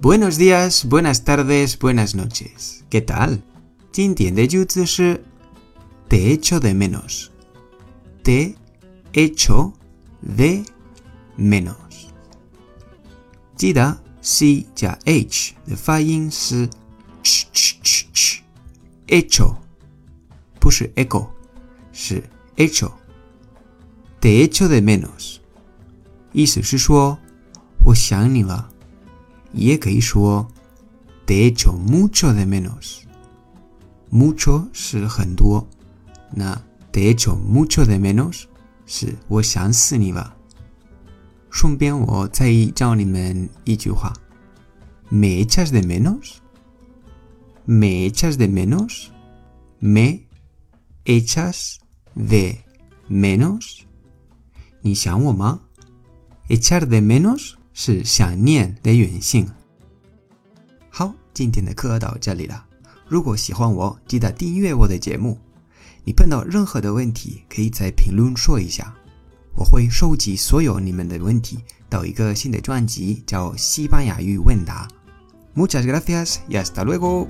Buenos días, buenas tardes, buenas noches. ¿Qué tal? 今天的句子是 te echo de menos. Te echo de menos. 记得 c 加 h 的发音是 ch ch ch ch echo，不是 echo，是 echo。te echo de menos，意思是说我想你了。 也可以说 te echo mucho de menos。mucho 是很多，那 te echo mucho de menos 是我想死你了。顺便我再教你们一句话：me echas de menos？me echas de menos？me echas de menos？你想我吗？echar de menos 是想念的原型。好，今天的课到这里了。如果喜欢我，记得订阅我的节目。你碰到任何的问题，可以在评论说一下，我会收集所有你们的问题到一个新的专辑，叫《西班牙语问答》。Muchas gracias y hasta luego.